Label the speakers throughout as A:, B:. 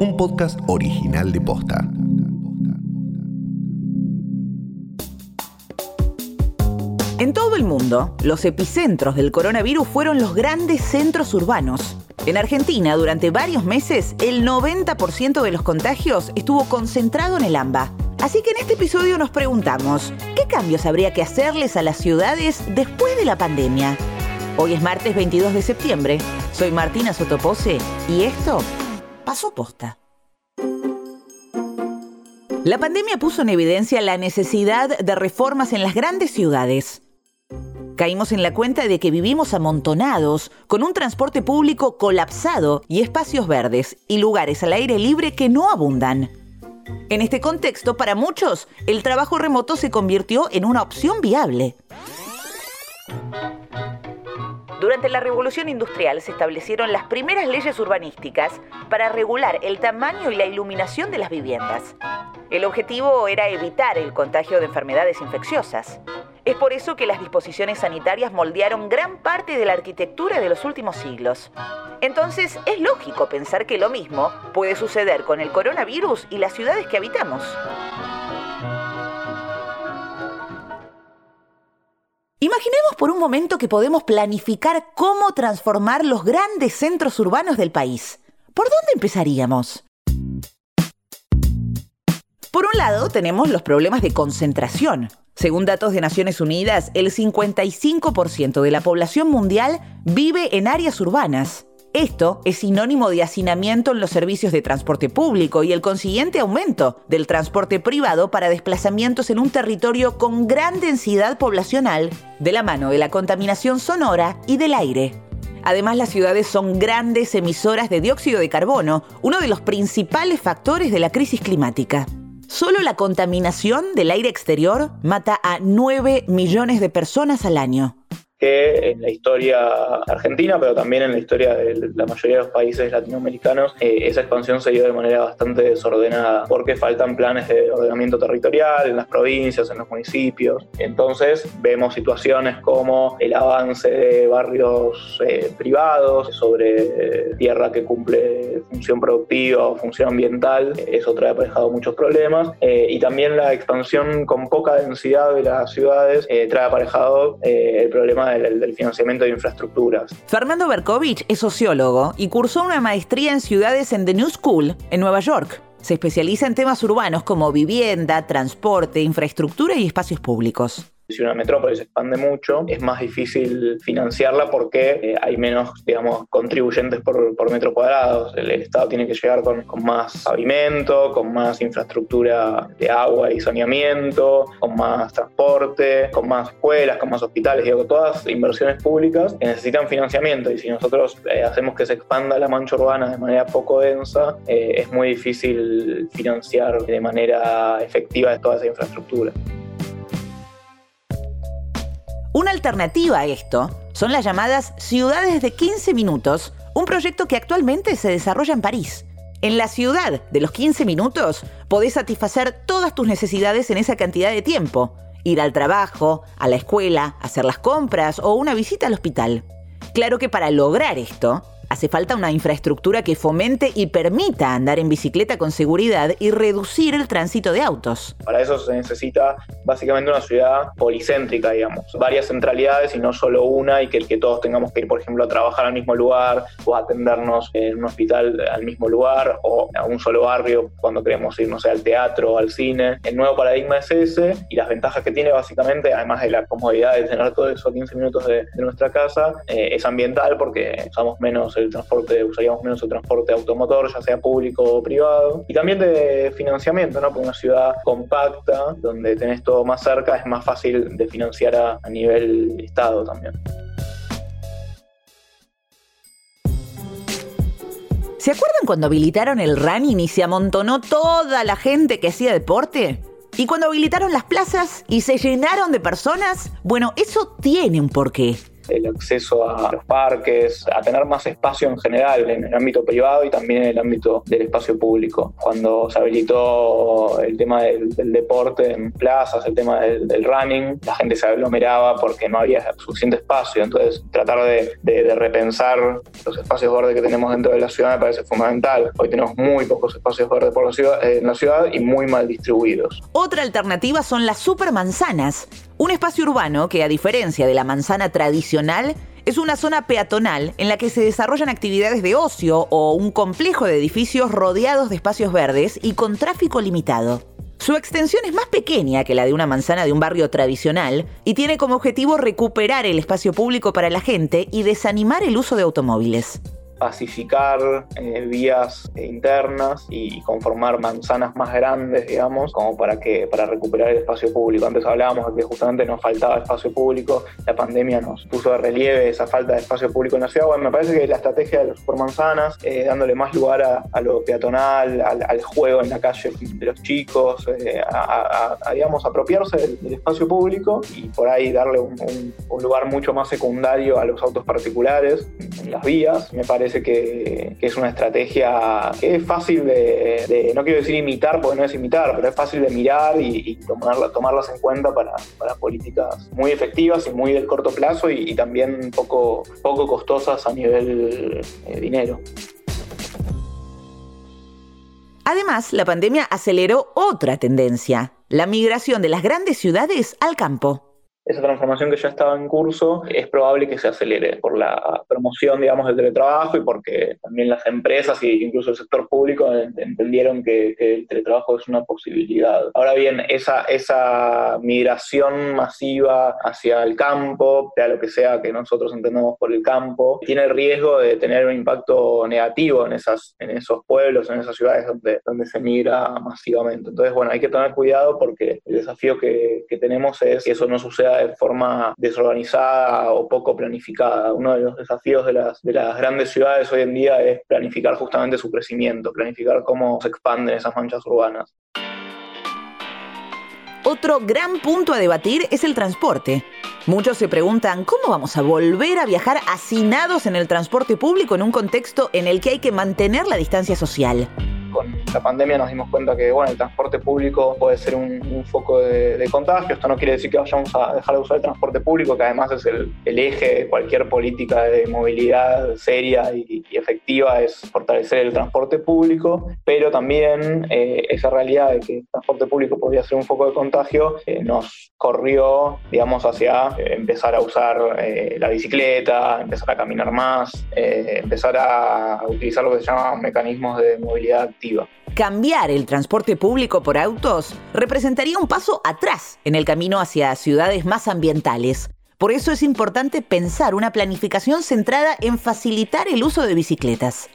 A: un podcast original de Posta.
B: En todo el mundo, los epicentros del coronavirus fueron los grandes centros urbanos. En Argentina, durante varios meses, el 90% de los contagios estuvo concentrado en el AMBA. Así que en este episodio nos preguntamos, ¿qué cambios habría que hacerles a las ciudades después de la pandemia? Hoy es martes 22 de septiembre. Soy Martina Sotopose y esto pasó posta. La pandemia puso en evidencia la necesidad de reformas en las grandes ciudades. Caímos en la cuenta de que vivimos amontonados, con un transporte público colapsado y espacios verdes y lugares al aire libre que no abundan. En este contexto, para muchos, el trabajo remoto se convirtió en una opción viable. Durante la Revolución Industrial se establecieron las primeras leyes urbanísticas para regular el tamaño y la iluminación de las viviendas. El objetivo era evitar el contagio de enfermedades infecciosas. Es por eso que las disposiciones sanitarias moldearon gran parte de la arquitectura de los últimos siglos. Entonces es lógico pensar que lo mismo puede suceder con el coronavirus y las ciudades que habitamos. Imaginemos por un momento que podemos planificar cómo transformar los grandes centros urbanos del país. ¿Por dónde empezaríamos? Por un lado, tenemos los problemas de concentración. Según datos de Naciones Unidas, el 55% de la población mundial vive en áreas urbanas. Esto es sinónimo de hacinamiento en los servicios de transporte público y el consiguiente aumento del transporte privado para desplazamientos en un territorio con gran densidad poblacional, de la mano de la contaminación sonora y del aire. Además, las ciudades son grandes emisoras de dióxido de carbono, uno de los principales factores de la crisis climática. Solo la contaminación del aire exterior mata a 9 millones de personas al año
C: que en la historia argentina, pero también en la historia de la mayoría de los países latinoamericanos, eh, esa expansión se dio de manera bastante desordenada, porque faltan planes de ordenamiento territorial en las provincias, en los municipios. Entonces vemos situaciones como el avance de barrios eh, privados sobre eh, tierra que cumple función productiva o función ambiental, eso trae aparejado muchos problemas, y también la expansión con poca densidad de las ciudades trae aparejado el problema del, financiamiento de infraestructuras.
B: Fernando Berkovich es sociólogo y cursó una maestría en ciudades en The New School, en Nueva York. Se especializa en temas urbanos como vivienda, transporte, infraestructura y espacios públicos
C: si una metrópoli se expande mucho, es más difícil financiarla porque eh, hay menos, digamos, contribuyentes por, por, metro cuadrado. El, Estado tiene que llegar con, más pavimento, con más infraestructura de agua y saneamiento, con más transporte, con más escuelas, con más hospitales, digo, todas inversiones públicas que necesitan financiamiento y si nosotros eh, hacemos que se expanda la mancha urbana de manera poco densa, eh, es muy difícil financiar de manera efectiva toda esa infraestructura.
B: Una alternativa a esto son las llamadas ciudades de 15 minutos, un proyecto que actualmente se desarrolla en París. En la ciudad de los 15 minutos podés satisfacer todas tus necesidades en esa cantidad de tiempo. Ir al trabajo, a la escuela, hacer las compras o una visita al hospital. Claro que para lograr esto, Hace falta una infraestructura que fomente y permita andar en bicicleta con seguridad y reducir el tránsito de autos.
C: Para eso se necesita básicamente una ciudad policéntrica, digamos, varias centralidades y no solo una y que, que todos tengamos que ir, por ejemplo, a trabajar al mismo lugar o a atendernos en un hospital al mismo lugar o a un solo barrio cuando queremos ir, no sé, al teatro o al cine. El nuevo paradigma es ese y las ventajas que tiene básicamente, además de la comodidad de tener todo eso a 15 minutos de, nuestra casa, eh, es ambiental porque usamos menos el transporte, usaríamos menos el transporte automotor, ya sea público o privado. Y también de financiamiento, ¿no? Porque una ciudad compacta, donde tenés todo más cerca, es más fácil de financiar a, a nivel Estado también.
B: ¿Se acuerdan cuando habilitaron el running y se amontonó toda la gente que hacía deporte? ¿Y cuando habilitaron las plazas y se llenaron de personas? Bueno, eso tiene un porqué.
C: El acceso a los parques, a tener más espacio en general en el ámbito privado y también en el ámbito del espacio público. Cuando se habilitó el tema del, deporte en plazas, el tema del, running, la gente se aglomeraba porque no había suficiente espacio. Entonces, tratar de, de repensar los espacios verdes que tenemos dentro de la ciudad me parece fundamental. Hoy tenemos muy pocos espacios verdes por la ciudad, en la ciudad y muy mal distribuidos.
B: Otra alternativa son las supermanzanas, un espacio urbano que a diferencia de la manzana tradicional es una zona peatonal en la que se desarrollan actividades de ocio o un complejo de edificios rodeados de espacios verdes y con tráfico limitado. Su extensión es más pequeña que la de una manzana de un barrio tradicional y tiene como objetivo recuperar el espacio público para la gente y desanimar el uso de automóviles
C: pacificar eh, vías internas y conformar manzanas más grandes, digamos, como para que para recuperar el espacio público. Antes hablábamos de que justamente nos faltaba espacio público, la pandemia nos puso de relieve esa falta de espacio público en la ciudad. Bueno, me parece que la estrategia de las supermanzanas, eh, dándole más lugar a, lo peatonal, al, juego en la calle de los chicos, eh, a, digamos, apropiarse del, espacio público y por ahí darle un, lugar mucho más secundario a los autos particulares en las vías, me parece que, es una estrategia que es fácil de, no quiero decir imitar porque no es imitar, pero es fácil de mirar y, tomarlas en cuenta para, políticas muy efectivas y muy del corto plazo y, también poco, poco costosas a nivel eh, dinero.
B: Además, la pandemia aceleró otra tendencia, la migración de las grandes ciudades al campo
C: esa transformación que ya estaba en curso es probable que se acelere por la promoción, digamos, del teletrabajo y porque también las empresas e incluso el sector público entendieron que, el teletrabajo es una posibilidad. Ahora bien, esa, esa migración masiva hacia el campo, sea lo que sea que nosotros entendamos por el campo, tiene el riesgo de tener un impacto negativo en, esas, en esos pueblos, en esas ciudades donde, donde se migra masivamente. Entonces, bueno, hay que tener cuidado porque el desafío que, que tenemos es que eso no suceda de forma desorganizada o poco planificada. Uno de los desafíos de las, de las grandes ciudades hoy en día es planificar justamente su crecimiento, planificar cómo se expanden esas manchas urbanas.
B: Otro gran punto a debatir es el transporte. Muchos se preguntan cómo vamos a volver a viajar hacinados en el transporte público en un contexto en el que hay que mantener la distancia social
C: con la pandemia nos dimos cuenta que bueno, el transporte público puede ser un, foco de, contagio. Esto no quiere decir que vayamos a dejar de usar el transporte público, que además es el, eje de cualquier política de movilidad seria y, efectiva, es fortalecer el transporte público, pero también eh, esa realidad de que el transporte público podría ser un foco de contagio eh, nos corrió, digamos, hacia eh, empezar a usar la bicicleta, empezar a caminar más, empezar a utilizar lo que se mecanismos de movilidad
B: Cambiar el transporte público por autos representaría un paso atrás en el camino hacia ciudades más ambientales. Por eso es importante pensar una planificación centrada en facilitar el uso de bicicletas.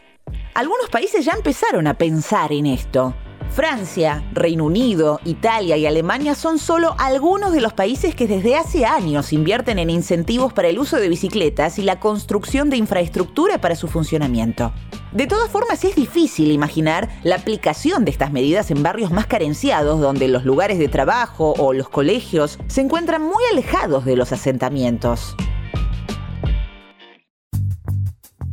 B: Algunos países ya empezaron a pensar en esto. Francia, Reino Unido, Italia y Alemania son solo algunos de los países que desde hace años invierten en incentivos para el uso de bicicletas y la construcción de infraestructura para su funcionamiento. De todas formas, es difícil imaginar la aplicación de estas medidas en barrios más carenciados, donde los lugares de trabajo o los colegios se encuentran muy alejados de los asentamientos.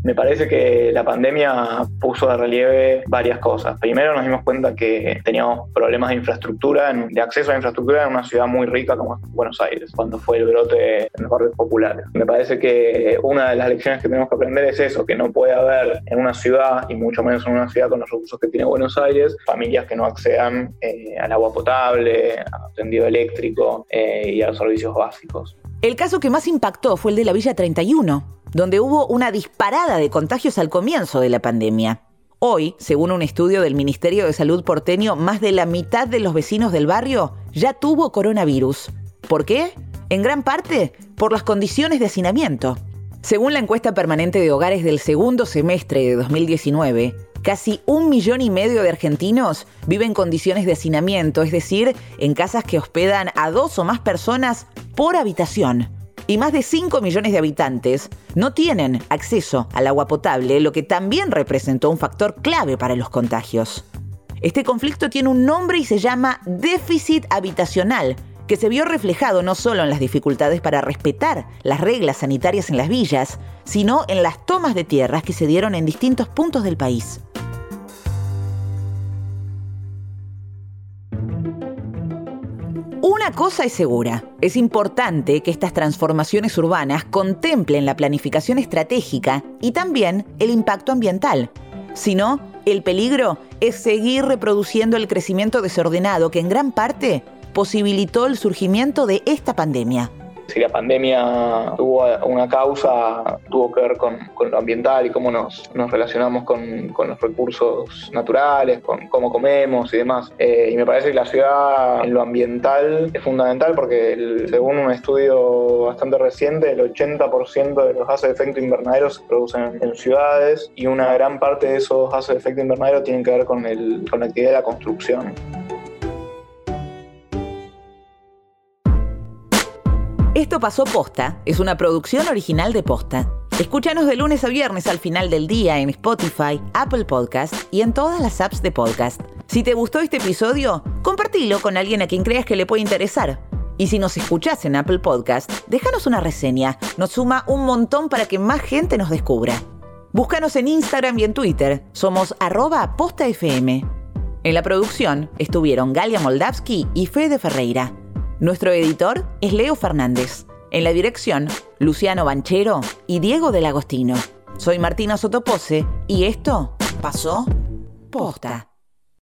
C: Me parece que la pandemia puso de relieve varias cosas. Primero nos dimos cuenta que teníamos problemas de infraestructura, de acceso a infraestructura en una ciudad muy rica como Buenos Aires, cuando fue el brote en los barrios populares. Me parece que una de las lecciones que tenemos que aprender es eso, que no puede haber en una ciudad, y mucho menos en una ciudad con los recursos que tiene Buenos Aires, familias que no accedan eh, al agua potable, al tendido eléctrico eh, y a los servicios básicos.
B: El caso que más impactó fue el de la Villa 31 donde hubo una disparada de contagios al comienzo de la pandemia. Hoy, según un estudio del Ministerio de Salud porteño, más de la mitad de los vecinos del barrio ya tuvo coronavirus. ¿Por qué? En gran parte por las condiciones de hacinamiento. Según la encuesta permanente de hogares del segundo semestre de 2019, casi un millón y medio de argentinos viven en condiciones de hacinamiento, es decir, en casas que hospedan a dos o más personas por habitación y más de 5 millones de habitantes no tienen acceso al agua potable, lo que también representó un factor clave para los contagios. Este conflicto tiene un nombre y se llama déficit habitacional, que se vio reflejado no solo en las dificultades para respetar las reglas sanitarias en las villas, sino en las tomas de tierras que se dieron en distintos puntos del país. Una cosa es segura, es importante que estas transformaciones urbanas contemplen la planificación estratégica y también el impacto ambiental. Si no, el peligro es seguir reproduciendo el crecimiento desordenado que en gran parte posibilitó el surgimiento de esta pandemia.
C: Si la pandemia tuvo una causa, tuvo que ver con, lo ambiental y cómo nos, relacionamos con, los recursos naturales, con cómo comemos y demás. Eh, y me parece que la ciudad en lo ambiental es fundamental porque según un estudio bastante reciente, el 80% de los gases de efecto invernadero se producen en ciudades y una gran parte de esos gases de efecto invernadero tienen que ver con, con la actividad de la construcción.
B: Esto pasó posta, es una producción original de posta. Escúchanos de lunes a viernes al final del día en Spotify, Apple Podcast y en todas las apps de podcast. Si te gustó este episodio, compartilo con alguien a quien creas que le puede interesar. Y si nos escuchás en Apple Podcast, déjanos una reseña. Nos suma un montón para que más gente nos descubra. Búscanos en Instagram y en Twitter. Somos arroba postafm. En la producción estuvieron Galia Moldavsky y Fede Ferreira. Nuestro editor es Leo Fernández. En la dirección, Luciano Banchero y Diego del Agostino. Soy Martina Sotopose y esto pasó posta.